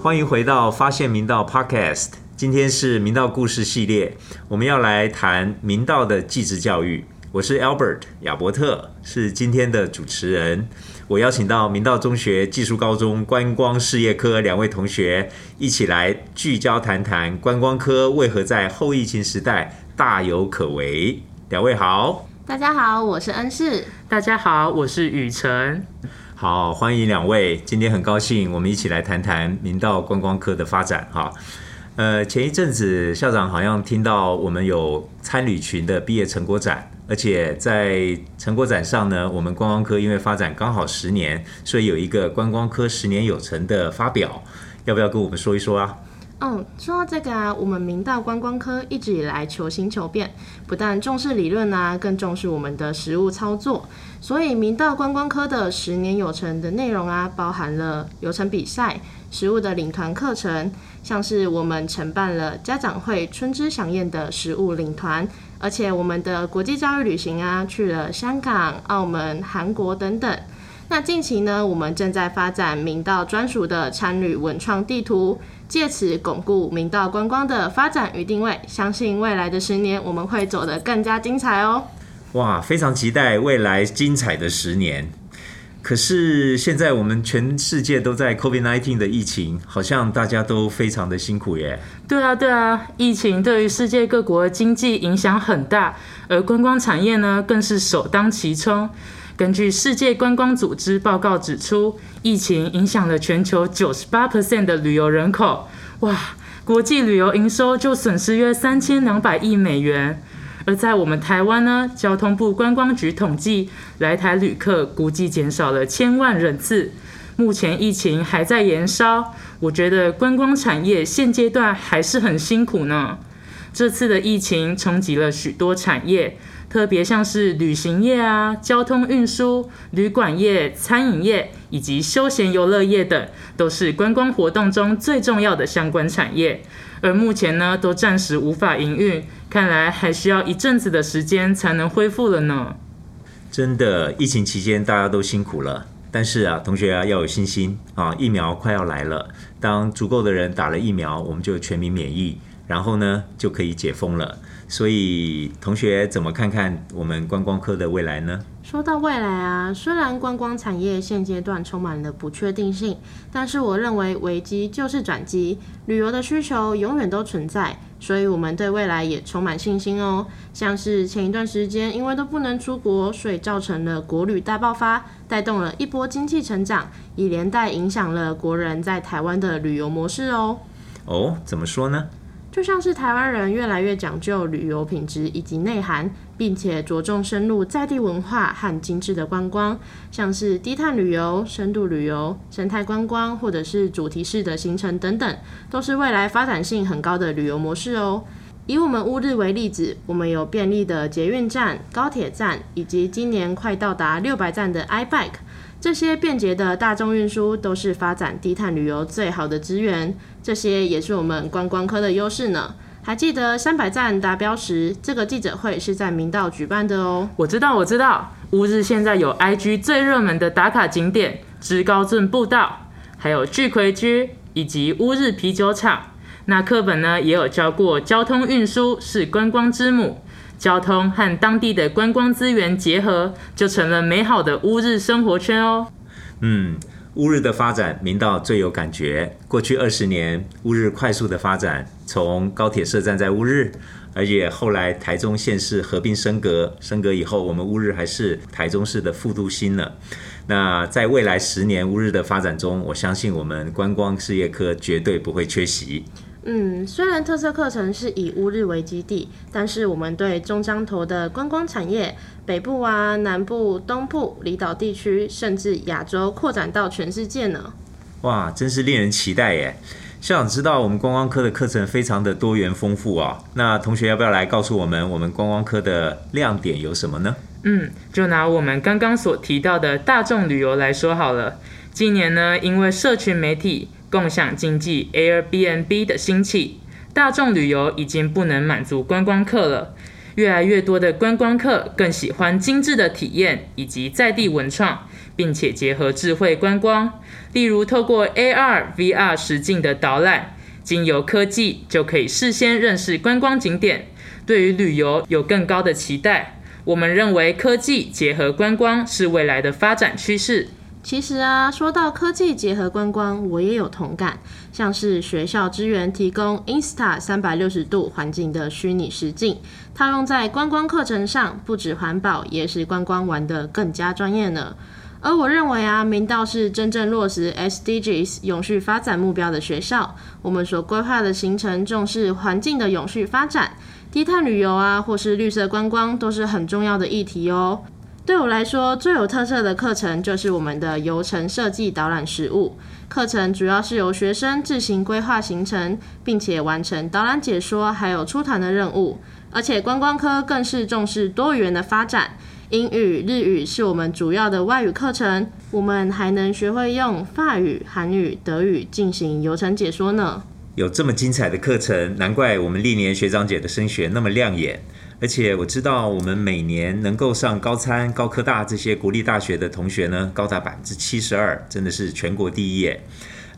欢迎回到发现明道 Podcast。今天是明道故事系列，我们要来谈明道的继职教育。我是 Albert 亚伯特，是今天的主持人。我邀请到明道中学技术高中观光事业科两位同学，一起来聚焦谈谈观光科为何在后疫情时代大有可为。两位好，大家好，我是恩世。大家好，我是雨辰。好，欢迎两位。今天很高兴，我们一起来谈谈明道观光科的发展。哈，呃，前一阵子校长好像听到我们有参旅群的毕业成果展，而且在成果展上呢，我们观光科因为发展刚好十年，所以有一个观光科十年有成的发表，要不要跟我们说一说啊？嗯，说到这个啊，我们明道观光科一直以来求新求变，不但重视理论啊，更重视我们的实务操作。所以明道观光科的十年有成的内容啊，包含了有成比赛、食物的领团课程，像是我们承办了家长会春之响宴的食物领团，而且我们的国际教育旅行啊，去了香港、澳门、韩国等等。那近期呢，我们正在发展明道专属的参旅文创地图。借此巩固明道观光的发展与定位，相信未来的十年我们会走得更加精彩哦！哇，非常期待未来精彩的十年。可是现在我们全世界都在 COVID-19 的疫情，好像大家都非常的辛苦耶。对啊，对啊，疫情对于世界各国经济影响很大，而观光产业呢，更是首当其冲。根据世界观光组织报告指出，疫情影响了全球九十八 percent 的旅游人口，哇，国际旅游营收就损失约三千两百亿美元。而在我们台湾呢，交通部观光局统计，来台旅客估计减少了千万人次。目前疫情还在延烧，我觉得观光产业现阶段还是很辛苦呢。这次的疫情冲击了许多产业。特别像是旅行业啊、交通运输、旅馆业、餐饮业以及休闲游乐业等，都是观光活动中最重要的相关产业。而目前呢，都暂时无法营运，看来还需要一阵子的时间才能恢复了呢。真的，疫情期间大家都辛苦了，但是啊，同学啊要有信心啊，疫苗快要来了。当足够的人打了疫苗，我们就全民免疫，然后呢就可以解封了。所以，同学怎么看看我们观光科的未来呢？说到未来啊，虽然观光产业现阶段充满了不确定性，但是我认为危机就是转机，旅游的需求永远都存在，所以我们对未来也充满信心哦。像是前一段时间，因为都不能出国，所以造成了国旅大爆发，带动了一波经济成长，也连带影响了国人在台湾的旅游模式哦。哦，怎么说呢？就像是台湾人越来越讲究旅游品质以及内涵，并且着重深入在地文化和精致的观光，像是低碳旅游、深度旅游、生态观光，或者是主题式的行程等等，都是未来发展性很高的旅游模式哦。以我们乌日为例子，我们有便利的捷运站、高铁站，以及今年快到达六百站的 iBike。这些便捷的大众运输都是发展低碳旅游最好的资源，这些也是我们观光科的优势呢。还记得三百站达标时，这个记者会是在明道举办的哦。我知道，我知道，乌日现在有 IG 最热门的打卡景点芝高镇步道，还有巨葵居以及乌日啤酒厂。那课本呢也有教过，交通运输是观光之母。交通和当地的观光资源结合，就成了美好的乌日生活圈哦。嗯，乌日的发展，明道最有感觉。过去二十年，乌日快速的发展，从高铁设站在乌日，而且后来台中县市合并升格，升格以后，我们乌日还是台中市的副都心呢。那在未来十年乌日的发展中，我相信我们观光事业科绝对不会缺席。嗯，虽然特色课程是以乌日为基地，但是我们对中江头的观光产业，北部啊、南部、东部、离岛地区，甚至亚洲扩展到全世界呢。哇，真是令人期待耶！校长知道我们观光科的课程非常的多元丰富啊，那同学要不要来告诉我们，我们观光科的亮点有什么呢？嗯，就拿我们刚刚所提到的大众旅游来说好了。今年呢，因为社群媒体。共享经济 Airbnb 的兴起，大众旅游已经不能满足观光客了。越来越多的观光客更喜欢精致的体验以及在地文创，并且结合智慧观光，例如透过 AR、VR 实境的导览，经由科技就可以事先认识观光景点，对于旅游有更高的期待。我们认为科技结合观光是未来的发展趋势。其实啊，说到科技结合观光，我也有同感。像是学校支援提供 Insta 三百六十度环境的虚拟实境，套用在观光课程上，不止环保，也使观光玩得更加专业呢。而我认为啊，明道是真正落实 SDGs 永续发展目标的学校。我们所规划的行程重视环境的永续发展，低碳旅游啊，或是绿色观光，都是很重要的议题哦。对我来说，最有特色的课程就是我们的游程设计导览实务课程，主要是由学生自行规划行程，并且完成导览解说，还有出团的任务。而且观光科更是重视多元的发展，英语、日语是我们主要的外语课程，我们还能学会用法语、韩语、德语进行游程解说呢。有这么精彩的课程，难怪我们历年学长姐的升学那么亮眼。而且我知道，我们每年能够上高参、高科大这些国立大学的同学呢，高达百分之七十二，真的是全国第一耶！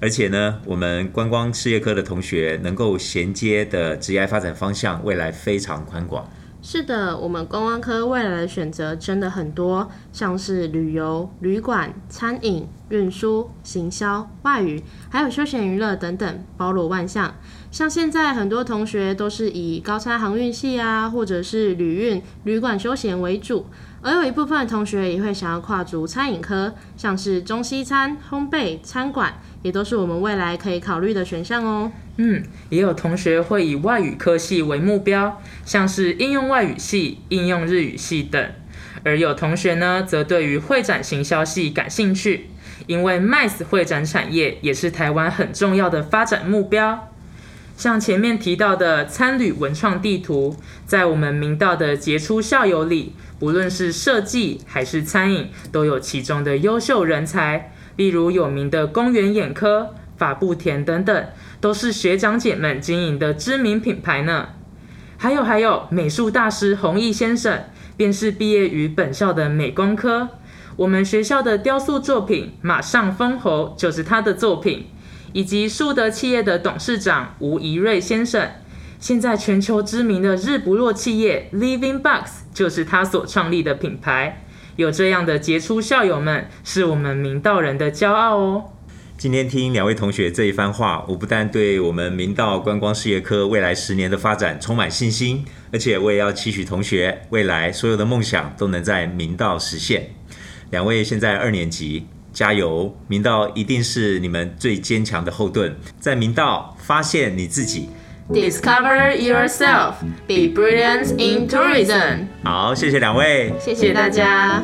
而且呢，我们观光事业科的同学能够衔接的职业发展方向，未来非常宽广。是的，我们公安科未来的选择真的很多，像是旅游、旅馆、餐饮、运输、行销、外语，还有休闲娱乐等等，包罗万象。像现在很多同学都是以高差航运系啊，或者是旅运、旅馆休闲为主，而有一部分同学也会想要跨足餐饮科，像是中西餐、烘焙、餐馆。也都是我们未来可以考虑的选项哦。嗯，也有同学会以外语科系为目标，像是应用外语系、应用日语系等。而有同学呢，则对于会展行销系感兴趣，因为 MICE 会展产业也是台湾很重要的发展目标。像前面提到的参旅文创地图，在我们明道的杰出校友里，不论是设计还是餐饮，都有其中的优秀人才。例如有名的公园眼科、法布田等等，都是学长姐们经营的知名品牌呢。还有还有，美术大师弘毅先生，便是毕业于本校的美工科。我们学校的雕塑作品《马上封侯》就是他的作品，以及树德企业的董事长吴怡瑞先生，现在全球知名的日不落企业 Living Box 就是他所创立的品牌。有这样的杰出校友们，是我们明道人的骄傲哦。今天听两位同学这一番话，我不但对我们明道观光事业科未来十年的发展充满信心，而且我也要期许同学未来所有的梦想都能在明道实现。两位现在二年级，加油！明道一定是你们最坚强的后盾，在明道发现你自己。Discover yourself, be brilliant in tourism。好，谢谢两位，谢谢大家。